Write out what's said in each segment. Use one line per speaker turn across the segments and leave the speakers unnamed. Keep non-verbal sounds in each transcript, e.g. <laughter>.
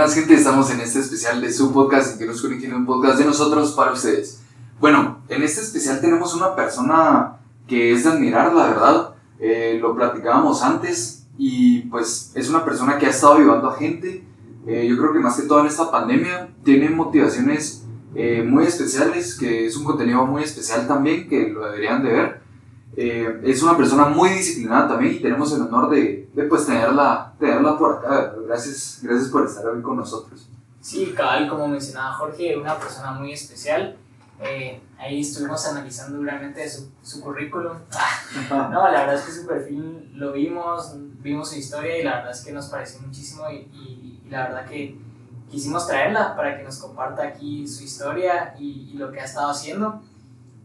buenas gente, estamos en este especial de su podcast, en que nos conecten un podcast de nosotros para ustedes. Bueno, en este especial tenemos una persona que es de admirar, la verdad. Eh, lo platicábamos antes y pues es una persona que ha estado ayudando a gente. Eh, yo creo que más que todo en esta pandemia tiene motivaciones eh, muy especiales, que es un contenido muy especial también, que lo deberían de ver. Eh, es una persona muy disciplinada también y tenemos el honor de, de pues tenerla, tenerla por acá. Gracias, gracias por estar hoy con nosotros.
Sí, cabal, como mencionaba Jorge, una persona muy especial. Eh, ahí estuvimos analizando duramente su, su currículum. no, la verdad es que su perfil lo vimos, vimos su historia y la verdad es que nos pareció muchísimo y, y, y la verdad que quisimos traerla para que nos comparta aquí su historia y, y, lo que ha estado haciendo.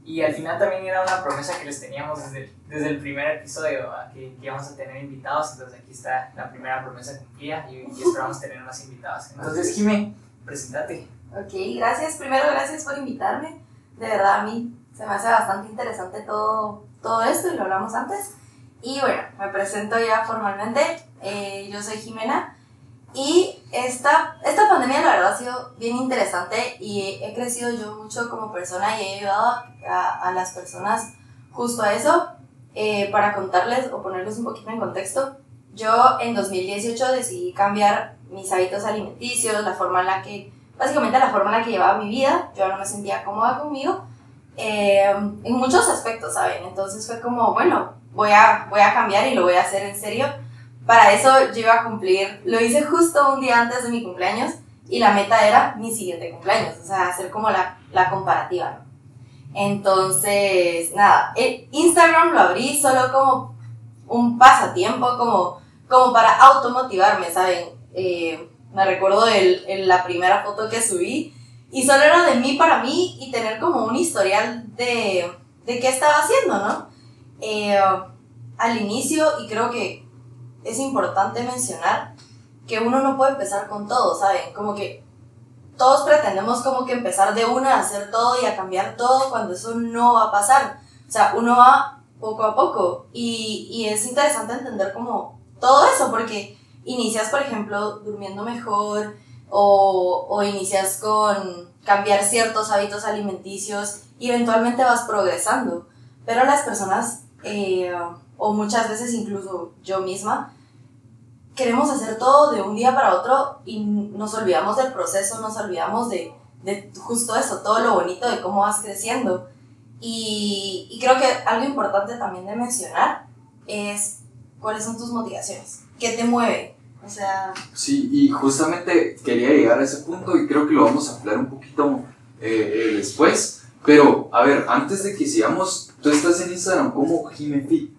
Y al final también era una promesa que les teníamos desde, desde el primer episodio, que, que, íbamos a tener invitados. Entonces aquí está la primera promesa cumplida y, y esperamos tener más invitados. Entonces, Jimé, presentate.
Ok, gracias. Primero, gracias por invitarme. De verdad, a mí se me hace bastante interesante todo, todo esto y lo hablamos antes. Y bueno, me presento ya formalmente. Eh, yo soy Jimena y esta, esta pandemia la verdad ha sido bien interesante y he crecido yo mucho como persona y he ayudado a, a las personas justo a eso. Eh, para contarles o ponerles un poquito en contexto, yo en 2018 decidí cambiar mis hábitos alimenticios, la forma en la que, básicamente la forma en la que llevaba mi vida, yo no me sentía cómoda conmigo, eh, en muchos aspectos, ¿saben? Entonces fue como, bueno, voy a, voy a cambiar y lo voy a hacer en serio para eso yo iba a cumplir, lo hice justo un día antes de mi cumpleaños y la meta era mi siguiente cumpleaños, o sea, hacer como la, la comparativa, ¿no? Entonces, nada, el Instagram lo abrí solo como un pasatiempo, como, como para automotivarme, ¿saben? Eh, me recuerdo el, la primera foto que subí y solo era de mí para mí y tener como un historial de, de qué estaba haciendo, ¿no? Eh, al inicio, y creo que es importante mencionar que uno no puede empezar con todo, ¿saben? Como que todos pretendemos como que empezar de una a hacer todo y a cambiar todo cuando eso no va a pasar. O sea, uno va poco a poco y, y es interesante entender como todo eso porque inicias, por ejemplo, durmiendo mejor o, o inicias con cambiar ciertos hábitos alimenticios y eventualmente vas progresando. Pero las personas, eh, o muchas veces incluso yo misma, queremos hacer todo de un día para otro y nos olvidamos del proceso, nos olvidamos de, de justo eso, todo lo bonito de cómo vas creciendo. Y, y, creo que algo importante también de mencionar es cuáles son tus motivaciones, qué te mueve. O sea...
Sí, y justamente quería llegar a ese punto y creo que lo vamos a hablar un poquito eh, eh, después. Pero, a ver, antes de que sigamos, tú estás en Instagram como Jimefit.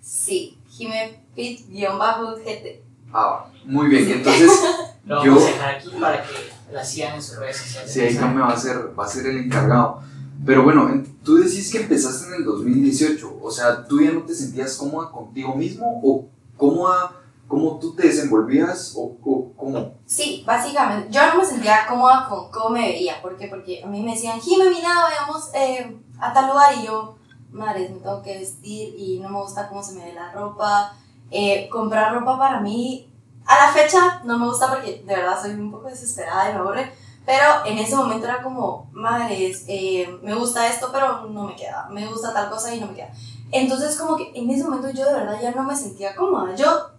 Sí, Jimefit-GT.
Ah, muy bien, entonces <laughs>
Lo vamos a dejar aquí para que la sigan en sus redes sociales.
Sí, ahí me va a ser, va a ser el encargado. Pero bueno, tú decís que empezaste en el 2018, o sea, ¿tú ya no te sentías cómoda contigo mismo o cómoda, cómo tú te desenvolvías o, o cómo?
Sí, básicamente, yo no me sentía cómoda con cómo me veía, ¿por qué? Porque a mí me decían, Jimmy, mira, vayamos eh, a tal lugar y yo, madre, me tengo que vestir y no me gusta cómo se me ve la ropa, eh, comprar ropa para mí, a la fecha no me gusta porque de verdad soy un poco desesperada y me aburre, pero en ese momento era como, madres, eh, me gusta esto, pero no me queda, me gusta tal cosa y no me queda. Entonces como que en ese momento yo de verdad ya no me sentía cómoda. Yo,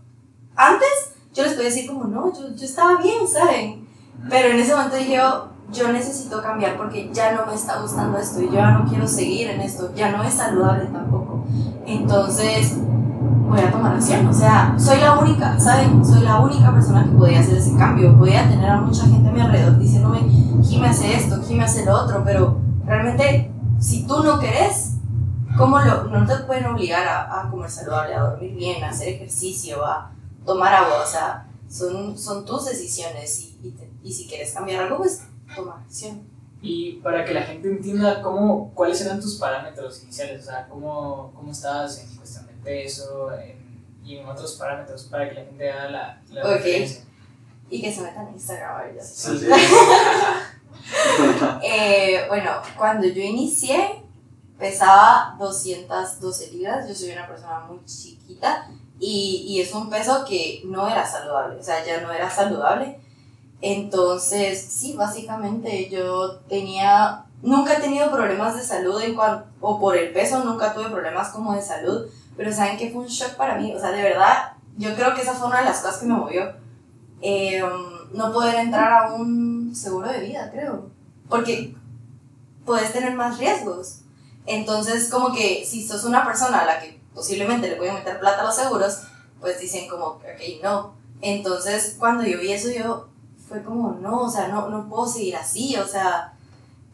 antes, yo les podía decir como, no, yo, yo estaba bien, ¿saben? Pero en ese momento dije yo, yo necesito cambiar porque ya no me está gustando esto y yo ya no quiero seguir en esto, ya no es saludable tampoco. Entonces, voy a tomar acción. O sea, soy la única, ¿saben? Soy la única persona que podía hacer ese cambio. Podía tener a mucha gente a mi alrededor diciéndome, me hace esto, me hace lo otro, pero realmente, si tú no querés, ¿cómo lo, no te pueden obligar a, a comer saludable, a dormir bien, a hacer ejercicio, a tomar agua? O sea, son, son tus decisiones y, y, te, y si quieres cambiar algo, pues toma acción.
Y para que la gente entienda cómo, cuáles eran tus parámetros iniciales, o sea, cómo, cómo estabas en peso en, y en otros parámetros para que la gente haga la, la
Ok.
referencia.
Y que se metan en Instagram ahorita.
Sí. <laughs>
Eh, bueno, cuando yo inicié pesaba 212 libras, yo soy una persona muy chiquita y, y es un peso que no era saludable, o sea, ya no era saludable. Entonces, sí, básicamente yo tenía, nunca he tenido problemas de salud en cuanto, o por el peso, nunca tuve problemas como de salud, pero saben que fue un shock para mí, o sea, de verdad, yo creo que esa fue una de las cosas que me movió. Eh, no poder entrar a un seguro de vida, creo, porque puedes tener más riesgos. Entonces, como que si sos una persona a la que posiblemente le voy a meter plata a los seguros, pues dicen como, ok, no. Entonces, cuando yo vi eso, yo fue como, no, o sea, no, no puedo seguir así, o sea.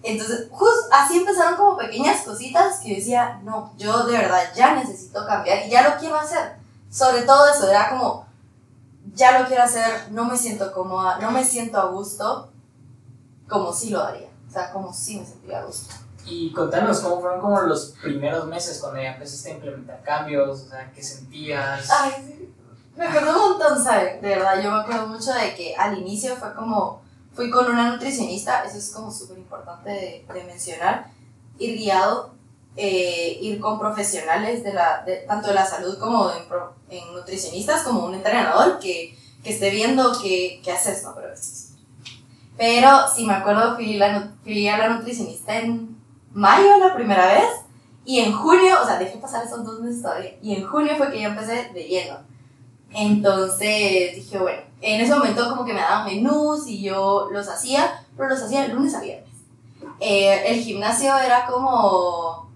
Entonces, justo así empezaron como pequeñas cositas que yo decía, no, yo de verdad ya necesito cambiar y ya lo quiero hacer. Sobre todo eso, era como, ya lo quiero hacer, no me siento cómoda, no me siento a gusto, como si lo haría. O sea, como si me sentía a gusto.
Y contanos cómo fueron como los primeros meses cuando ya empezaste a implementar cambios, o sea, qué sentías.
Ay, sí. Me acuerdo un montón, ¿sabes? De verdad, yo me acuerdo mucho de que al inicio fue como, fui con una nutricionista, eso es como súper importante de, de, mencionar, ir guiado, eh, ir con profesionales de la, de, tanto de la salud como en, en, nutricionistas, como un entrenador que, que esté viendo qué, qué haces, ¿no? Pero, pero sí, me acuerdo, fui, la, fui a la nutricionista en mayo la primera vez y en junio, o sea, dejé pasar esos dos meses todavía, y en junio fue que yo empecé de lleno. Entonces dije, bueno, en ese momento como que me daban menús y yo los hacía, pero los hacía de lunes a viernes. Eh, el gimnasio era como,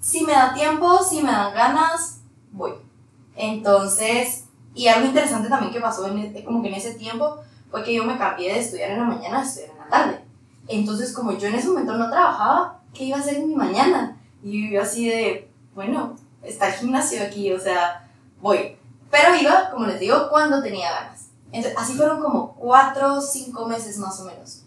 si me da tiempo, si me dan ganas, voy. Entonces, y algo interesante también que pasó en, como que en ese tiempo fue que yo me cambié de estudiar en la mañana a estudiar en la tarde. Entonces, como yo en ese momento no trabajaba, ¿qué iba a hacer en mi mañana? Y yo así de, bueno, está el gimnasio aquí, o sea, voy. Pero iba, como les digo, cuando tenía ganas. Entonces, así fueron como cuatro o cinco meses más o menos.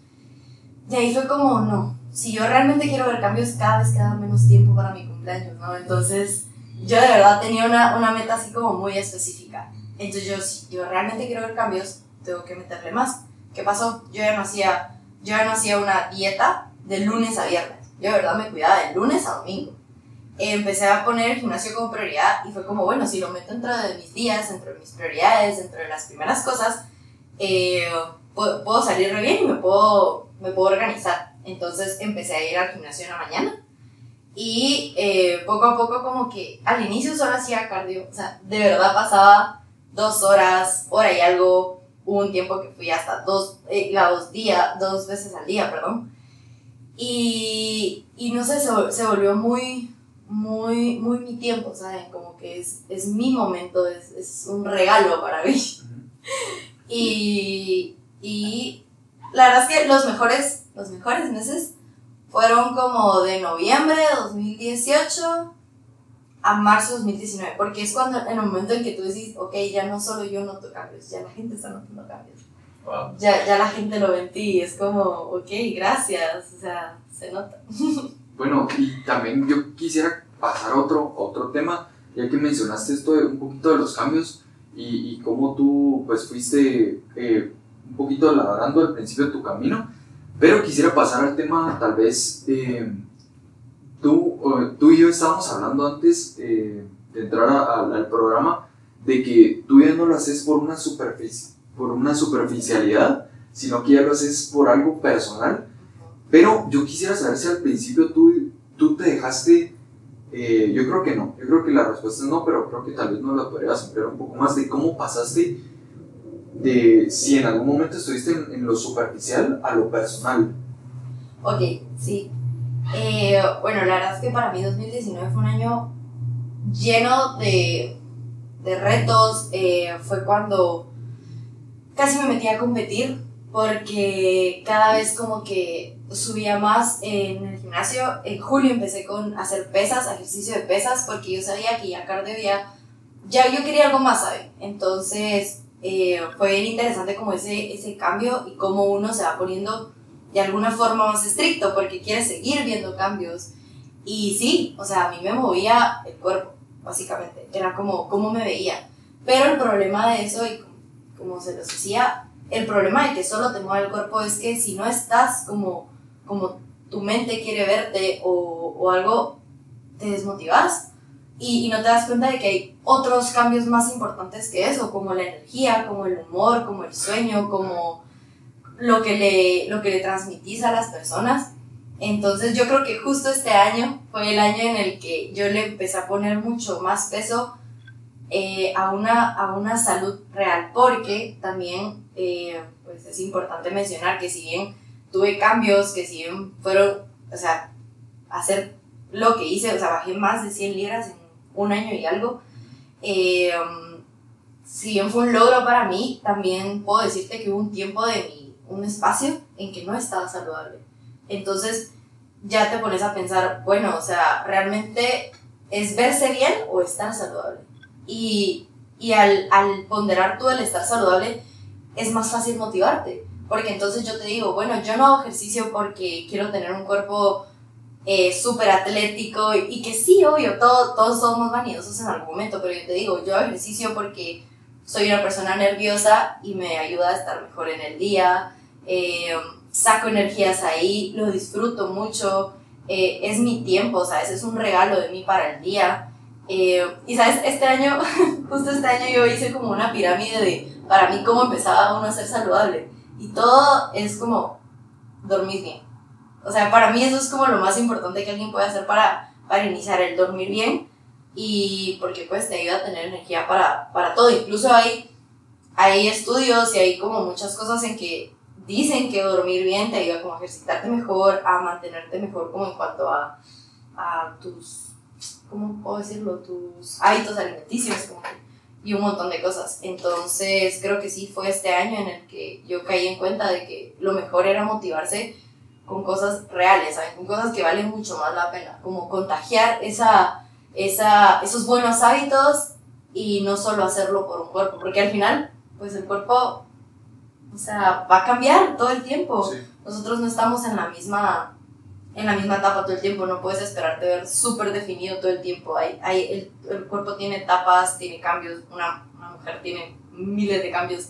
De ahí fue como, no, si yo realmente quiero ver cambios, cada vez queda menos tiempo para mi cumpleaños, ¿no? Entonces, yo de verdad tenía una, una meta así como muy específica. Entonces, yo, si yo realmente quiero ver cambios, tengo que meterle más. ¿Qué pasó? Yo ya no hacía, yo ya no hacía una dieta de lunes a viernes. Yo de verdad me cuidaba de lunes a domingo empecé a poner el gimnasio como prioridad y fue como, bueno, si lo meto dentro de mis días, dentro de mis prioridades, dentro de las primeras cosas, eh, puedo, puedo, salir re bien y me puedo, me puedo organizar. Entonces empecé a ir al gimnasio en la mañana y eh, poco a poco como que al inicio solo hacía cardio, o sea, de verdad pasaba dos horas, hora y algo, hubo un tiempo que fui hasta dos, eh, dos días, dos veces al día, perdón. Y, y no sé, se, se volvió muy, muy, muy mi tiempo, ¿saben? Como que es, es mi momento, es, es, un regalo para mí. <laughs> y, y la verdad es que los mejores, los mejores meses fueron como de noviembre de 2018 a marzo de 2019, porque es cuando, en el momento en que tú decís, ok, ya no solo yo noto cambios, ya la gente está notando cambios. Ya, ya la gente lo ve en ti, es como, ok, gracias, o sea, se nota. <laughs>
Bueno, y también yo quisiera pasar a otro, otro tema, ya que mencionaste esto de un poquito de los cambios y, y cómo tú pues fuiste eh, un poquito labrando al principio de tu camino, pero quisiera pasar al tema tal vez, eh, tú, tú y yo estábamos hablando antes eh, de entrar a, al programa de que tú ya no lo haces por una, superficie, por una superficialidad, sino que ya lo haces por algo personal pero yo quisiera saber si al principio tú, tú te dejaste, eh, yo creo que no, yo creo que la respuesta es no, pero creo que tal vez nos la podrías ampliar un poco más de cómo pasaste de si en algún momento estuviste en, lo superficial a lo personal.
Ok, sí. Eh, bueno, la verdad es que para mí 2019 fue un año lleno de, de retos. Eh, fue cuando casi me metí a competir porque cada vez como que subía más en el gimnasio. En julio empecé con hacer pesas, ejercicio de pesas, porque yo sabía que ya cardio ya, ya yo quería algo más, ¿sabes? Entonces eh, fue bien interesante como ese, ese cambio y cómo uno se va poniendo de alguna forma más estricto porque quiere seguir viendo cambios. Y sí, o sea, a mí me movía el cuerpo, básicamente. Era como cómo me veía. Pero el problema de eso, y como se los decía, el problema de que solo te mueve el cuerpo es que si no estás como como tu mente quiere verte o, o algo, te desmotivas y, y, no te das cuenta de que hay otros cambios más importantes que eso, como la energía, como el humor, como el sueño, como lo que le, lo que le transmitís a las personas. Entonces yo creo que justo este año fue el año en el que yo le empecé a poner mucho más peso eh, a, una, a una salud real, porque también eh, pues es importante mencionar que si bien tuve cambios, que si bien fueron, o sea, hacer lo que hice, o sea, bajé más de 100 libras en un año y algo, eh, si bien fue un logro para mí, también puedo decirte que hubo un tiempo de mi, un espacio en que no estaba saludable. Entonces ya te pones a pensar, bueno, o sea, realmente es verse bien o estar saludable. Y, y al, al ponderar tú el estar saludable, es más fácil motivarte. Porque entonces yo te digo, bueno, yo no hago ejercicio porque quiero tener un cuerpo eh, súper atlético y, que sí, obvio, todo, todos somos vanidosos en algún momento, pero yo te digo, yo hago ejercicio porque soy una persona nerviosa y me ayuda a estar mejor en el día, eh, saco energías ahí, lo disfruto mucho, eh, es mi tiempo, ¿sabes? Es un regalo de mí para el día. Eh, y sabes, este año, <laughs> justo este año yo hice como una pirámide de, para mí, cómo empezaba uno a ser saludable. Y todo es como dormir bien. O sea, para mí eso es como lo más importante que alguien puede hacer para, para iniciar el dormir bien y porque pues te ayuda a tener energía para, para todo. Incluso hay, hay estudios y hay como muchas cosas en que dicen que dormir bien te ayuda como a ejercitarte mejor, a mantenerte mejor como en cuanto a, a tus, ¿cómo puedo decirlo? Tus hábitos alimenticios como y un montón de cosas. Entonces creo que sí fue este año en el que yo caí en cuenta de que lo mejor era motivarse con cosas reales, ¿sabes? Con cosas que valen mucho más la pena, como contagiar esa esa, esos buenos hábitos y no solo hacerlo por un cuerpo, porque al final, pues el cuerpo, o sea, va a cambiar todo el tiempo. Nosotros no estamos en la misma en la misma etapa todo el tiempo, no puedes esperarte ver súper definido todo el tiempo. Hay, hay, el, el, cuerpo tiene etapas, tiene cambios, una, una, mujer tiene miles de cambios.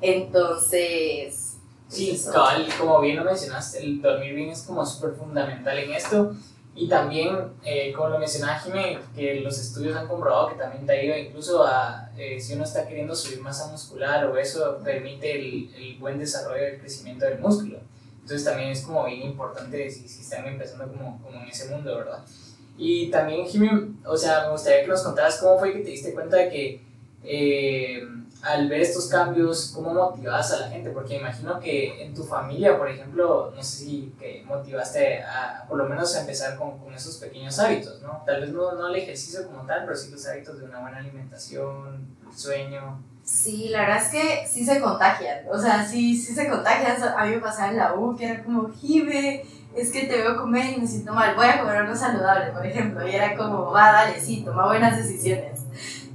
Entonces...
Sí, cabal, como bien lo mencionaste, el dormir bien es como súper fundamental en esto. Y también, eh, como lo mencionaba Jimé, que los estudios han comprobado que también te ayuda incluso a, eh, si uno está queriendo subir masa muscular o eso, permite el, el buen desarrollo del crecimiento del músculo. Entonces también es como bien importante si, si están empezando como, como en ese mundo, ¿verdad? Y también, Jimmy, o sea, me gustaría que nos contaras cómo fue que te diste cuenta de que eh, al ver estos cambios, ¿cómo motivas a la gente? Porque imagino que en tu familia, por ejemplo, no sé si que motivaste a, por lo menos a empezar con, con esos pequeños hábitos, ¿no? Tal vez no, no el ejercicio como tal, pero sí los hábitos de una buena alimentación, sueño.
Sí, la verdad es que sí se contagian, o sea, sí, sí se contagian. A mí me pasaba en la U que era como, Jive, es que te veo comer y me siento mal, voy a comer algo saludable, por ejemplo. Y era como, va, dale, sí, toma buenas decisiones.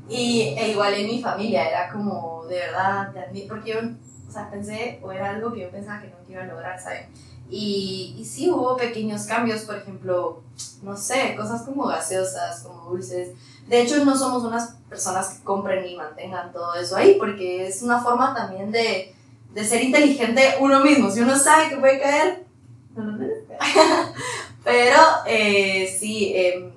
Y e igual en mi familia era como, de verdad, porque yo, o sea, pensé, o era algo que yo pensaba que no iba a lograr, ¿sabes? Y, y sí hubo pequeños cambios, por ejemplo, no sé, cosas como gaseosas, como dulces. De hecho, no somos unas personas que compren y mantengan todo eso ahí, porque es una forma también de, de ser inteligente uno mismo. Si uno sabe que puede caer, no lo <laughs> Pero eh, sí, eh,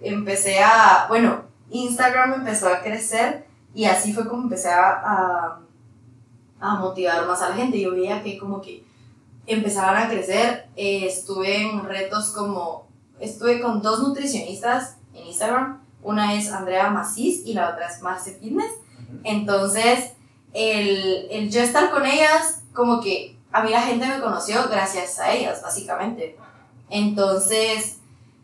empecé a, bueno, Instagram empezó a crecer y así fue como empecé a, a, motivar más a la gente. Yo veía que como que empezaban a crecer, eh, estuve en retos como, estuve con dos nutricionistas en Instagram, una es Andrea Macís y la otra es Marce Fitness. Entonces, el, el yo estar con ellas, como que a mí la gente me conoció gracias a ellas, básicamente. Entonces,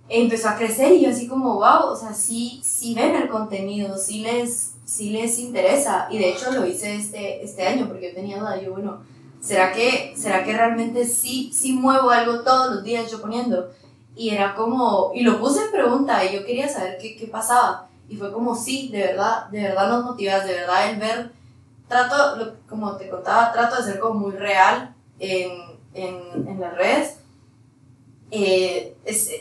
empezó a crecer y yo así como, wow, o sea, sí, sí ven el contenido, sí les, sí les interesa. Y de hecho lo hice este, este año porque yo tenía duda, yo, bueno, ¿será que, ¿será que realmente sí, sí muevo algo todos los días yo poniendo? Y era como, y lo puse en pregunta y yo quería saber qué, qué pasaba. Y fue como, sí, de verdad, de verdad nos motivas, de verdad el ver, trato, como te contaba, trato de ser como muy real en, en, en las redes eh,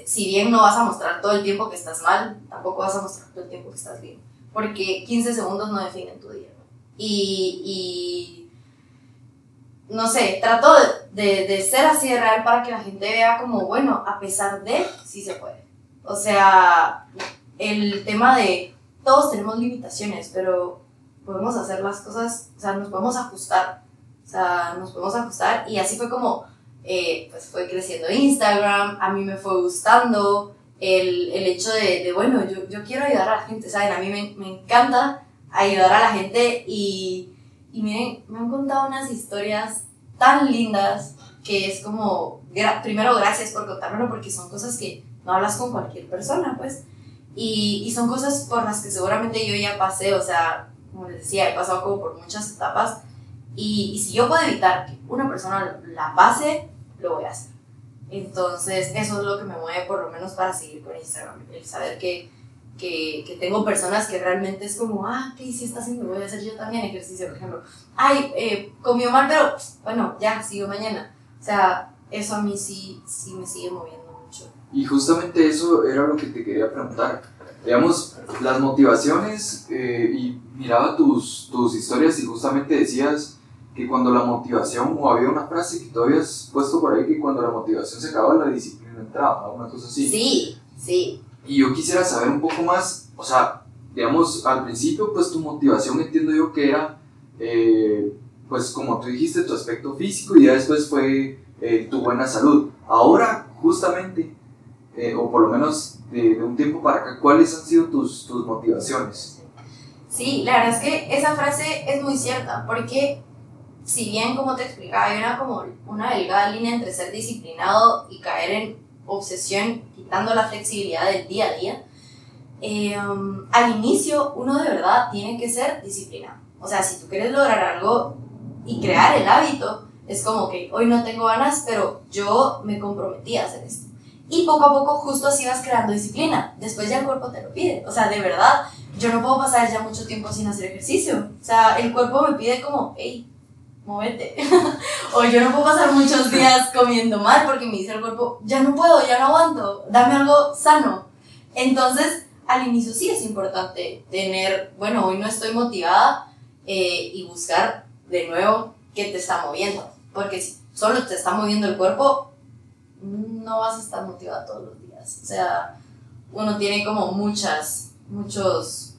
si bien no vas a mostrar todo el tiempo que estás mal, tampoco vas a mostrar todo el tiempo que estás bien. Porque 15 segundos no definen tu día. Y, y no sé, trato de, de, ser así de real para que la gente vea como, bueno, a pesar de, sí se puede. O sea, el tema de todos tenemos limitaciones, pero podemos hacer las cosas, o sea, nos podemos ajustar O sea, nos podemos ajustar y así fue como, eh, pues fue creciendo Instagram, a mí me fue gustando el, el hecho de, de, bueno, yo, yo quiero ayudar a la gente, ¿saben? A mí me, me encanta ayudar a la gente y, y miren, me han contado unas historias tan lindas que es como, primero gracias por contármelo porque son cosas que no hablas con cualquier persona, pues. Y, y, son cosas por las que seguramente yo ya pasé, o sea, como les decía, he pasado como por muchas etapas. Y, y si yo puedo evitar que una persona la pase, lo voy a hacer. Entonces, eso es lo que me mueve por lo menos para seguir con Instagram, el saber que, que, que tengo personas que realmente es como, ah, ¿qué sí está haciendo? Voy a hacer yo también ejercicio, por ejemplo. Ay, eh, comió mal, pero bueno, ya, sigo mañana. O sea, eso a mí sí, sí me sigue moviendo mucho.
Y justamente eso era lo que te quería preguntar. Digamos, las motivaciones, eh, y miraba tus, tus historias y justamente decías que cuando la motivación, o había una frase que tú habías puesto por ahí, que cuando la motivación se acaba, la disciplina entraba, una cosa así.
Sí, sí.
Y yo quisiera saber un poco más, o sea, digamos, al principio, pues tu motivación entiendo yo que era, eh, pues como tú dijiste, tu aspecto físico y ya después fue eh, tu buena salud. Ahora, justamente, eh, o por lo menos de, de, un tiempo para acá, ¿cuáles han sido tus, tus motivaciones?
Sí, la verdad es que esa frase es muy cierta, porque si bien, como te explicaba, hay una, como una delgada línea entre ser disciplinado y caer en obsesión, quitando la flexibilidad del día a día, eh, al inicio uno de verdad tiene que ser disciplinado. O sea, si tú quieres lograr algo y crear el hábito, es como que hoy no tengo ganas, pero yo me comprometí a hacer esto. Y poco a poco justo así vas creando disciplina. Después ya el cuerpo te lo pide. O sea, de verdad, yo no puedo pasar ya mucho tiempo sin hacer ejercicio. O sea, el cuerpo me pide como, hey, móvete. <laughs> o yo no puedo pasar muchos días comiendo mal porque me dice el cuerpo, ya no puedo, ya no aguanto, dame algo sano. Entonces, al inicio sí es importante tener, bueno, hoy no estoy motivada eh, y buscar de nuevo qué te está moviendo. Porque si solo te está moviendo el cuerpo, no vas a estar motivada todos los días. O sea, uno tiene como muchas, muchos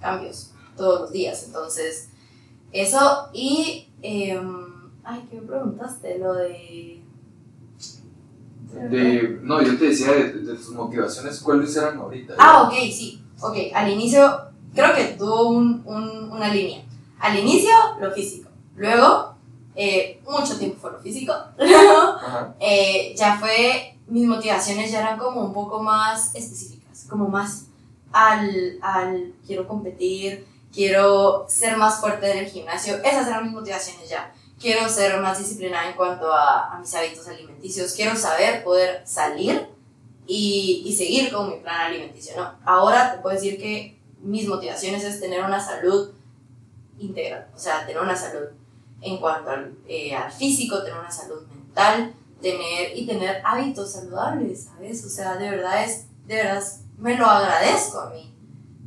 cambios todos los días. Entonces, eso y... Eh, ay, ¿qué me preguntaste? Lo de...
De, no, yo te decía de, de, tus motivaciones, ¿cuáles eran ahorita?
Ah, ok, sí. Ok, al inicio creo que tuvo un, un, una línea. Al inicio, lo físico. Luego, eh, mucho tiempo fue lo físico. <laughs> Luego, eh, ya fue, mis motivaciones ya eran como un poco más específicas, como más al, al quiero competir, quiero ser más fuerte en el gimnasio. Esas eran mis motivaciones ya. Quiero ser más disciplinada en cuanto a, a mis hábitos alimenticios. Quiero saber poder salir y, y, seguir con mi plan alimenticio. ¿no? Ahora te puedo decir que mis motivaciones es tener una salud integral, o sea, tener una salud en cuanto al, eh, al físico, tener una salud mental, tener y tener hábitos saludables, ¿sabes? O sea, de verdad es, de verdad me lo agradezco a mí,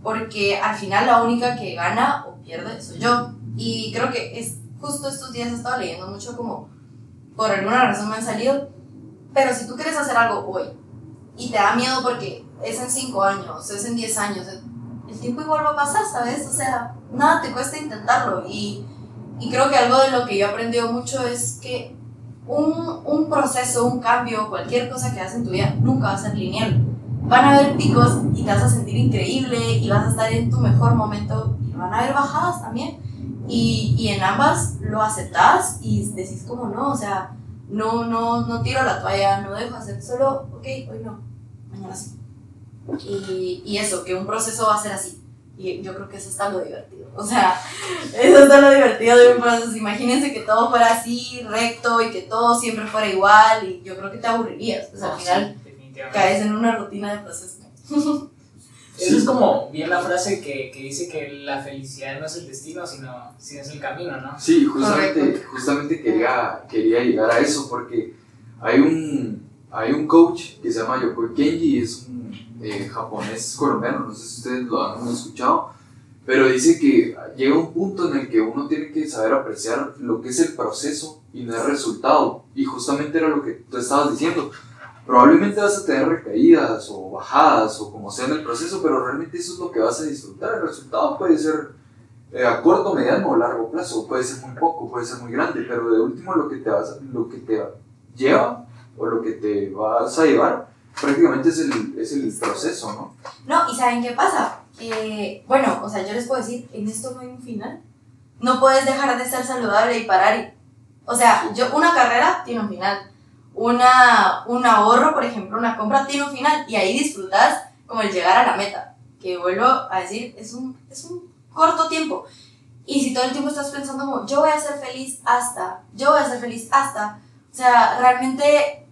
porque al final la única que gana o pierde soy yo. Y creo que es justo estos días he estado leyendo mucho como por alguna razón me han salido, pero si tú quieres hacer algo hoy y te da miedo porque es en 5 años, es en 10 años, el tiempo igual va a pasar, ¿sabes? O sea, nada te cuesta intentarlo y, y creo que algo de lo que yo he aprendido mucho es que un, un proceso, un cambio, cualquier cosa que hagas en tu vida nunca va a ser lineal. Van a haber picos y te vas a sentir increíble y vas a estar en tu mejor momento y van a haber bajadas también. Y, y en ambas lo aceptas y decís como no, o sea, no, no, no tiro la toalla, no dejo hacer, solo, ok, hoy no, mañana sí. Y, y eso, que un proceso va a ser así. Y yo creo que eso está lo divertido. O sea, <laughs> eso está lo divertido de un proceso. Imagínense que todo fuera así, recto, y que todo siempre fuera igual. Y yo creo que te aburrirías. Pues al
No,
final
sí,
caes en una rutina de proceso.
Eso es como bien la frase que, que dice que la felicidad no es el destino, sino, sino es el camino, ¿no?
Sí, justamente,
Correcto.
justamente quería, quería llegar a eso porque hay un, hay un coach que se llama Yokoi Kenji, es un eh, japonés colombiano, no sé si ustedes lo han escuchado, pero dice que llega un punto en el que uno tiene que saber apreciar lo que es el proceso y no el resultado. Y justamente era lo que tú estabas diciendo. Probablemente vas a tener recaídas o bajadas o como sea en el proceso, pero realmente eso es lo que vas a disfrutar. El resultado puede ser eh, a corto, mediano o largo plazo. Puede ser muy poco, puede ser muy grande, pero de último lo que te, vas, lo que te lleva o lo que te vas a llevar prácticamente es el, es el proceso, ¿no?
No, y ¿saben qué pasa? Que, bueno, o sea, yo les puedo decir, en esto no hay un final. No puedes dejar de ser saludable y parar. O sea, yo, una carrera tiene un final. Una, un ahorro, por ejemplo, una compra tiene un final. Y ahí disfrutas como el llegar a la meta. Que vuelvo a decir, es un, es un corto tiempo. Y si todo el tiempo estás pensando como, yo voy a ser feliz hasta, yo voy a ser feliz hasta, o sea, realmente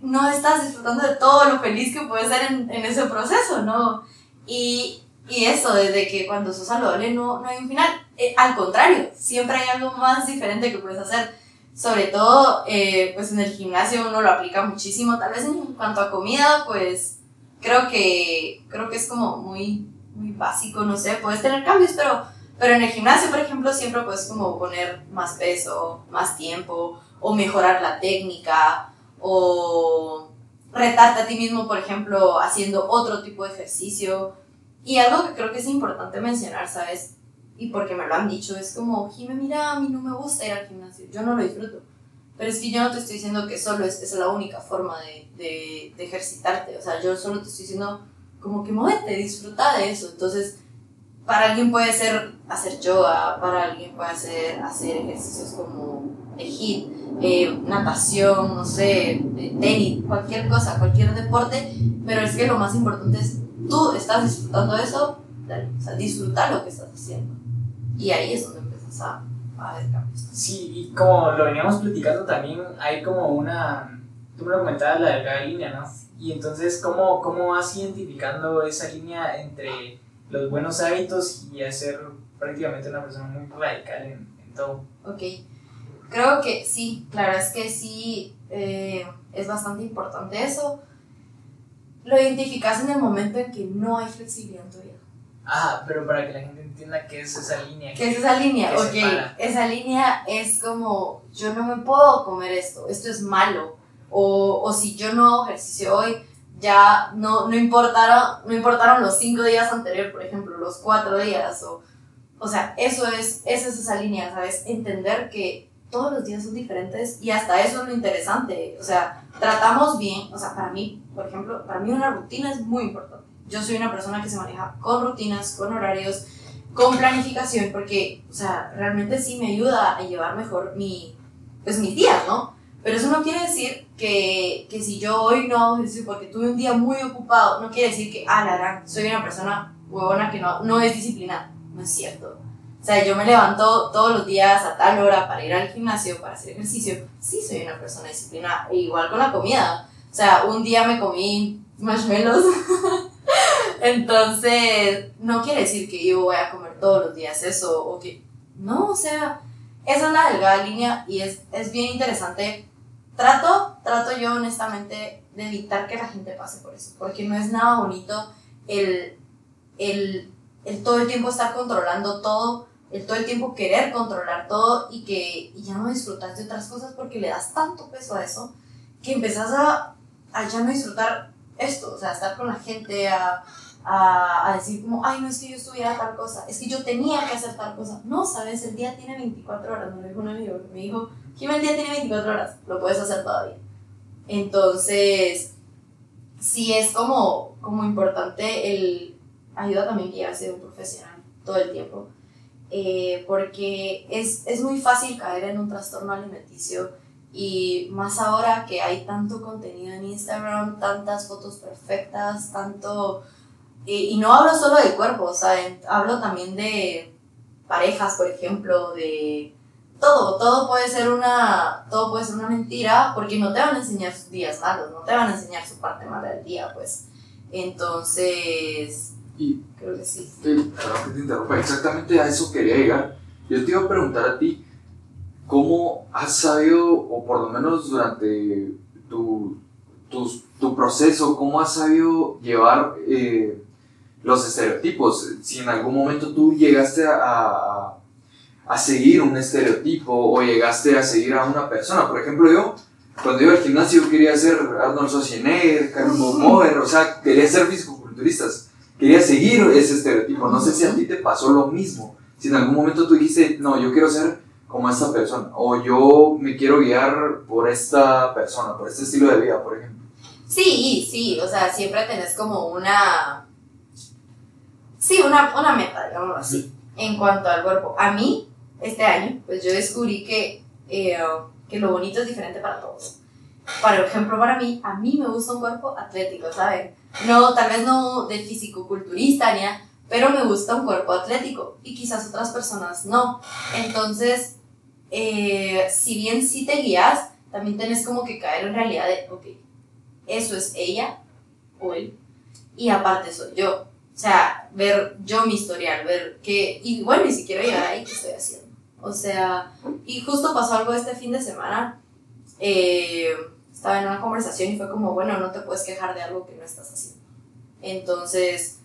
no estás disfrutando de todo lo feliz que puedes ser en, en ese proceso, ¿no? Y, y, eso, desde que cuando sos saludable no, no hay un final. Eh, al contrario, siempre hay algo más diferente que puedes hacer. Sobre todo, eh, pues en el gimnasio uno lo aplica muchísimo. Tal vez en cuanto a comida, pues creo que, creo que es como muy, muy básico, no sé, puedes tener cambios, pero, pero en el gimnasio, por ejemplo, siempre puedes como poner más peso, más tiempo, o mejorar la técnica, o retarte a ti mismo, por ejemplo, haciendo otro tipo de ejercicio. Y algo que creo que es importante mencionar, ¿sabes? Y porque me lo han dicho, es como, Jime, mira, a mí no me gusta ir al gimnasio, yo no lo disfruto. Pero es que yo no te estoy diciendo que solo es, es la única forma de, de, de, ejercitarte, o sea, yo solo te estoy diciendo como que muévete, disfruta de eso. Entonces, para alguien puede ser hacer yoga, para alguien puede ser hacer ejercicios como de hit, eh, natación, no sé, tenis, cualquier cosa, cualquier deporte, pero es que lo más importante es tú estás disfrutando de eso, o sea, disfrutar lo que estás haciendo. Y ahí es donde empiezas a, a ver cambios.
Sí, y como lo veníamos platicando también, hay como una, tú me lo comentabas, la delgada línea, ¿no? Y entonces, ¿cómo, ¿cómo vas identificando esa línea entre los buenos hábitos y hacer prácticamente una persona muy radical en, en todo?
Ok. Creo que sí, claro, es que sí, eh, es bastante importante eso. Lo identificas en el momento en que no hay flexibilidad en tu vida.
Ah, pero para que la gente entienda qué es esa línea.
¿Qué es esa línea? Ok, esa línea es como, yo no me puedo comer esto, esto es malo. O, o si yo no hago ejercicio hoy, ya no, no, importaron, no importaron los cinco días anteriores, por ejemplo, los cuatro días. O, o sea, eso es, esa es esa línea, ¿sabes? Entender que todos los días son diferentes y hasta eso es lo interesante. O sea, tratamos bien, o sea, para mí, por ejemplo, para mí una rutina es muy importante. Yo soy una persona que se maneja con rutinas, con horarios, con planificación, porque, o sea, realmente sí me ayuda a llevar mejor mi, pues mis días, ¿no? Pero eso no quiere decir que, que si yo hoy no hago ejercicio porque tuve un día muy ocupado, no quiere decir que, ah, la gran, soy una persona huevona que no, no es disciplinada. No es cierto. O sea, yo me levanto todos los días a tal hora para ir al gimnasio, para hacer ejercicio. Sí, soy una persona disciplinada. E igual con la comida. O sea, un día me comí marshmallows. <laughs> Entonces, no quiere decir que yo voy a comer todos los días eso o que... No, o sea, esa es la delgada línea y es, es bien interesante. Trato, trato yo honestamente de evitar que la gente pase por eso, porque no es nada bonito el, el, el todo el tiempo estar controlando todo el todo el tiempo querer controlar todo y que y ya no disfrutas de otras cosas porque le das tanto peso a eso que empezás a, a ya no disfrutar esto, o sea, estar con la gente, a, a, a, decir como, ay, no es que yo estuviera tal cosa, es que yo tenía que hacer tal cosa. No, sabes, el día tiene 24 horas, me dijo un amigo, me dijo, Jim, el día tiene 24 horas, lo puedes hacer todavía. Entonces, sí es como, como importante el, ayuda también que ya ser un profesional todo el tiempo eh, porque es, es muy fácil caer en un trastorno alimenticio y más ahora que hay tanto contenido en Instagram, tantas fotos perfectas, tanto... y no hablo solo de cuerpo, ¿saben? Hablo también de parejas, por ejemplo, de todo, todo puede ser una, todo puede ser una mentira porque no te van a enseñar sus días malos, no te van a enseñar su parte mala del día, pues. Entonces,
y
creo que sí.
perdón que te interrumpa, exactamente a eso quería llegar. Yo te iba a preguntar a ti, ¿cómo has sabido, o por lo menos durante tu, tu, tu proceso, cómo has sabido llevar eh, los estereotipos? Si en algún momento tú llegaste a, a, a, seguir un estereotipo o llegaste a seguir a una persona. Por ejemplo, yo, cuando iba al gimnasio, quería ser Arnold Schwarzenegger, Carlos Mover, o sea, quería ser fisicoculturistas quería seguir ese estereotipo. No sé si a ti te pasó lo mismo. si en algún momento tú dijiste, no, yo quiero ser como esta persona, o yo me quiero guiar por esta persona, por este estilo de vida, por ejemplo.
Sí, sí, o sea, siempre tenés como una... Sí, una, una meta, digámoslo así, en cuanto al cuerpo. A mí, este año, pues yo descubrí que, eh, que lo bonito es diferente para todos. Por ejemplo, para mí, a mí me gusta un cuerpo atlético, ¿saben? No, tal vez no de físico-culturista, ni pero me gusta un cuerpo atlético y quizás otras personas no. Entonces, eh, si bien sí te guías, también tenés como que caer en realidad de, ok, eso es ella o él, y aparte soy yo. O sea, ver yo mi historial, ver qué, y bueno, y si quiero llegar ahí, ¿qué estoy haciendo? O sea, y justo pasó algo este fin de semana. Eh, estaba en una conversación y fue como, bueno, no te puedes quejar de algo que no estás haciendo. Entonces,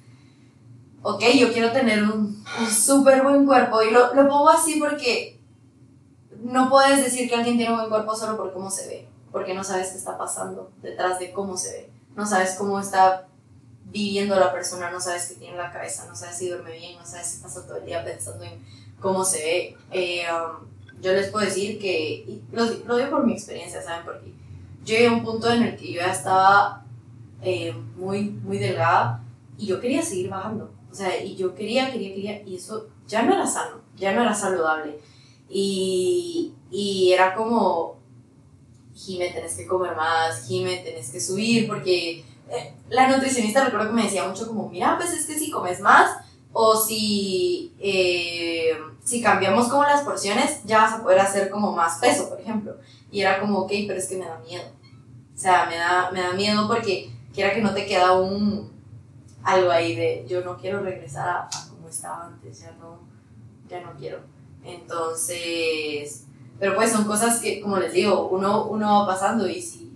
ok, yo quiero tener un, un súper buen cuerpo y lo, lo pongo así porque no puedes decir que alguien tiene un buen cuerpo solo por cómo se ve, porque no sabes qué está pasando detrás de cómo se ve, no sabes cómo está viviendo la persona, no sabes qué tiene en la cabeza, no sabes si duerme bien, no sabes si pasa todo el día pensando en cómo se ve. Eh, um, yo les puedo decir que, y lo, lo digo por mi experiencia, ¿saben? Porque yo llegué a un punto en el que yo ya estaba eh, muy, muy delgada y yo quería seguir bajando. O sea, y yo quería, quería, quería, y eso ya no era sano, ya no era saludable. Y, y era como, Jime, tenés que comer más, Jime, tenés que subir, porque eh, la nutricionista recuerdo que me decía mucho como, mira, pues es que si comes más o si, eh, si cambiamos como las porciones, ya vas a poder hacer como más peso, por ejemplo. Y era como, ok, pero es que me da miedo. O sea, me da, me da miedo porque quiera que no te queda un algo ahí de yo no quiero regresar a, como estaba antes, ya no, ya no quiero. Entonces, pero pues son cosas que, como les digo, uno, uno va pasando y si,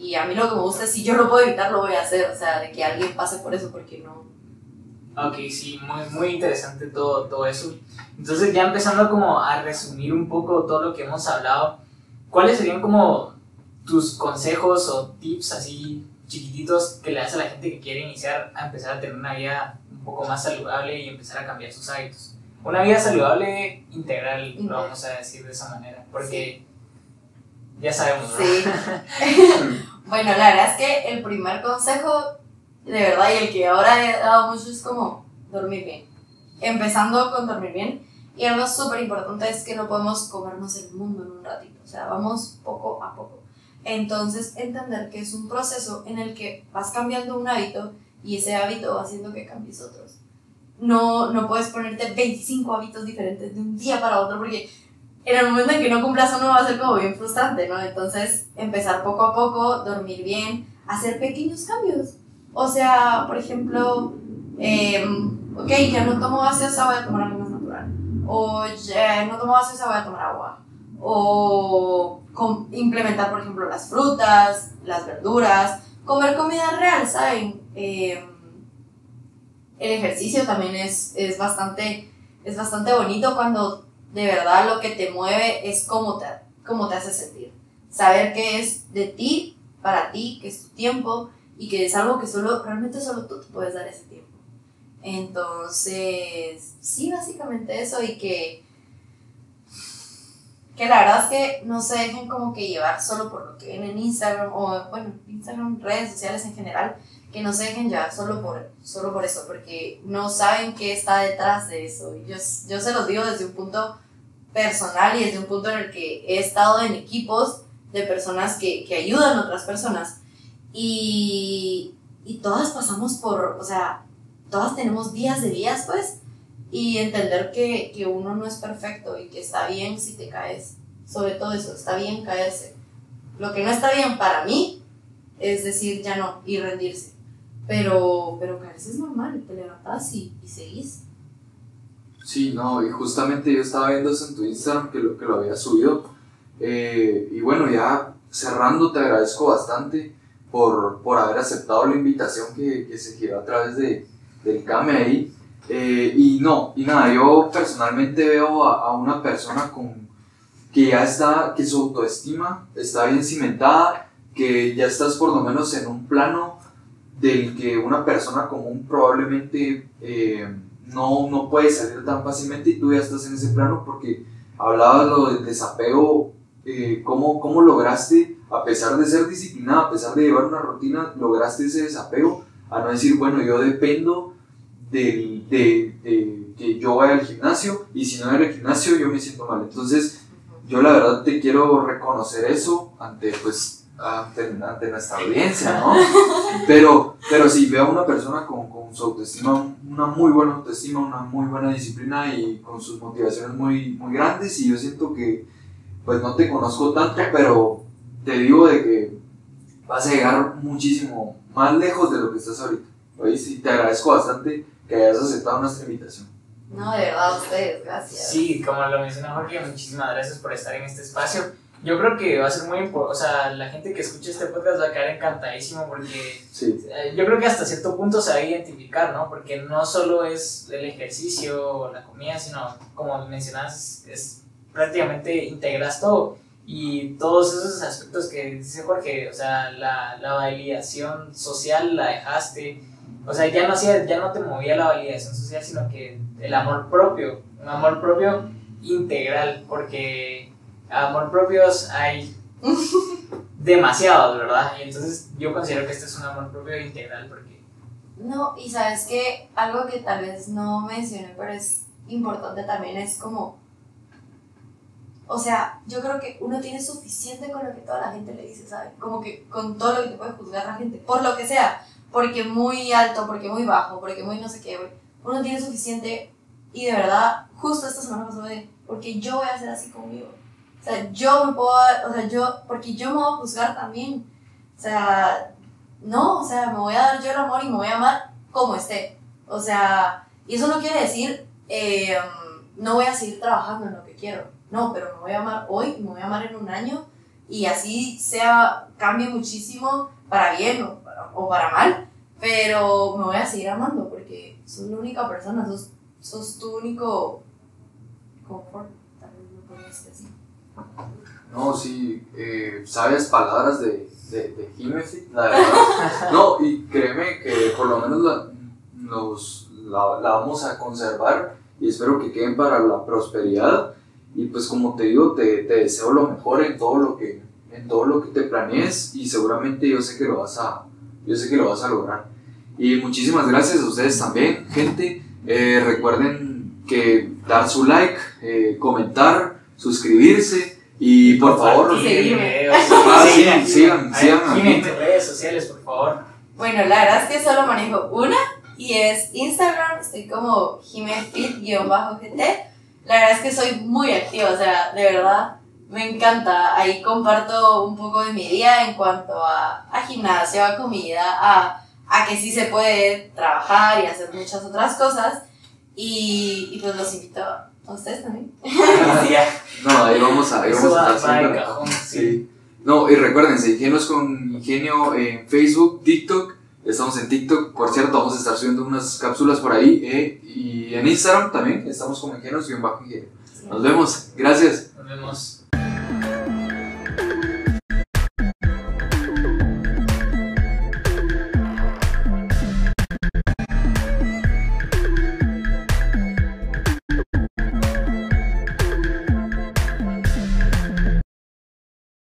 y a mí lo que me gusta es si yo lo puedo evitar, lo voy a hacer, o sea, de que alguien pase por eso, porque no.
Ok, sí, muy, muy interesante todo, todo eso. Entonces ya empezando como a resumir un poco todo lo que hemos hablado, ¿cuáles serían como tus consejos o tips así chiquititos que le das a la gente que quiere iniciar a empezar a tener una vida un poco más saludable y empezar a cambiar sus hábitos? Una vida saludable integral, lo vamos a decir de esa manera, porque ya sabemos, ¿no?
Sí. <laughs> bueno, la verdad es que el primer consejo, de verdad, y el que ahora he dado mucho es como dormir bien. Empezando con dormir bien. Y algo súper importante es que no podemos comernos el mundo en un ratito. O sea, vamos poco a poco. Entonces, entender que es un proceso en el que vas cambiando un hábito y ese hábito va haciendo que cambies otros. No, no puedes ponerte 25 hábitos diferentes de un día para otro porque en el momento en que no cumplas uno va a ser como bien frustrante, ¿no? Entonces, empezar poco a poco, dormir bien, hacer pequeños cambios. O sea, por ejemplo, eh, ok, ya no tomo gaseosa, voy a tomar algo más natural. O ya no tomo gaseosa, voy a tomar agua. O implementar, por ejemplo, las frutas, las verduras, comer comida real, ¿saben? Eh, el ejercicio también es, es, bastante, es bastante bonito cuando de verdad lo que te mueve es cómo te, cómo te hace sentir. Saber que es de ti, para ti, que es tu tiempo y que es algo que solo, realmente solo tú te puedes dar ese tiempo. Entonces, sí, básicamente eso y que, que la verdad es que no se dejen como que llevar solo por lo que ven en Instagram o, bueno, Instagram, redes sociales en general, que no se dejen llevar solo por, solo por eso, porque no saben qué está detrás de eso. Yo, yo se los digo desde un punto personal y desde un punto en el que he estado en equipos de personas que, que ayudan a otras personas y, y todas pasamos por, o sea, todas tenemos días de días, pues, y entender que, que uno no es perfecto y que está bien si te caes, sobre todo eso, está bien caerse. Lo que no está bien para mí es decir ya no y rendirse. Pero, pero caerse es normal, te levantas y, y seguís.
Sí, no, y justamente yo estaba viendo eso en tu Instagram que lo, que lo había subido. Eh, y bueno, ya cerrando, te agradezco bastante por, por haber aceptado la invitación que, que se giró a través de, del KMI. Eh, y no, y nada, yo personalmente veo a, a, una persona con, que ya está, que su autoestima está bien cimentada, que ya estás por lo menos en un plano del que una persona común probablemente eh, no, no puede salir tan fácilmente y tú ya estás en ese plano porque hablabas lo del desapego, eh, ¿cómo, ¿cómo lograste, a pesar de ser disciplinada, a pesar de llevar una rutina, lograste ese desapego a no decir, bueno, yo dependo de, de, de, que yo vaya al gimnasio y si no voy al gimnasio yo me siento mal. Entonces, yo la verdad te quiero reconocer eso ante, pues, ante, ante nuestra audiencia, ¿no? Pero, pero si veo a una persona con, con, su autoestima, una muy buena autoestima, una muy buena disciplina y con sus motivaciones muy, muy grandes y yo siento que, pues no te conozco tanto, pero te digo de que vas a llegar muchísimo más lejos de lo que estás ahorita. Y te agradezco bastante que hayas aceptado nuestra invitación.
No, de verdad, ustedes, gracias.
Sí, como lo mencionó Jorge, muchísimas gracias por estar en este espacio. Yo creo que va a ser muy importante, o sea, la gente que escuche este podcast va a quedar encantadísimo porque
sí.
Eh, yo creo que hasta cierto punto se va a identificar, ¿no? Porque no solo es el ejercicio o la comida, sino, como mencionas, es prácticamente integras todo y todos esos aspectos que dice Jorge, o sea, la, la validación social la dejaste, o sea, ya no, hacía, ya no te movía la validación social, sino que el amor propio, un amor propio integral, porque amor propios hay <laughs> demasiados, ¿verdad? Y entonces yo considero que este es un amor propio integral porque...
No, y sabes que algo que tal vez no mencioné, pero es importante también, es como o sea, yo creo que uno tiene suficiente con lo que toda la gente le dice, ¿sabes? Como que con todo lo que te puede juzgar la gente, por lo que sea, porque muy alto, porque muy bajo, porque muy no sé qué, Uno tiene suficiente y de verdad, justo esta semana pasó de, porque yo voy a ser así conmigo. O sea, yo me puedo, o sea, yo, porque yo me voy a juzgar también. O sea, no, o sea, me voy a dar yo el amor y me voy a amar como esté. O sea, y eso no quiere decir, eh, no voy a seguir trabajando en lo que quiero no, pero me voy a amar hoy, me voy a amar en un año y así sea, cambie muchísimo para bien o para, mal, pero me voy a seguir amando porque sos la única persona, sos, sos tu único confort, tal vez lo puedes decir.
No, sí, eh, sabes palabras de, de, de la verdad. <laughs> No, y créeme que por lo menos la, nos, la, la vamos a conservar y espero que queden para la prosperidad y pues como te digo, te, te, deseo lo mejor en todo lo que en todo lo que te planees y seguramente yo sé que lo vas a yo sé que lo vas a lograr. Y muchísimas gracias a ustedes también, gente. Eh, recuerden que dar su like, eh, comentar, suscribirse y por favor
ah,
sigan, sigan, sigan
en redes sociales, por favor.
Bueno, la verdad es que solo manejo una y es Instagram, estoy como jimenfit-gt la verdad es que soy muy activa, o sea, de verdad me encanta. Ahí comparto un poco de mi día en cuanto a, a gimnasio, a comida, a, a, que sí se puede trabajar y hacer muchas otras cosas. Y, y pues los invito a ustedes también. <laughs>
no, ahí vamos a, ahí vamos a estar sí. No, y recuérdense, Ingenios con Ingenio en Facebook, TikTok. Estamos en TikTok, por cierto, vamos a estar subiendo unas cápsulas por ahí. Eh, y en Instagram también estamos como Ingenios y en bajo Ingenio. Nos vemos, gracias.
Nos vemos.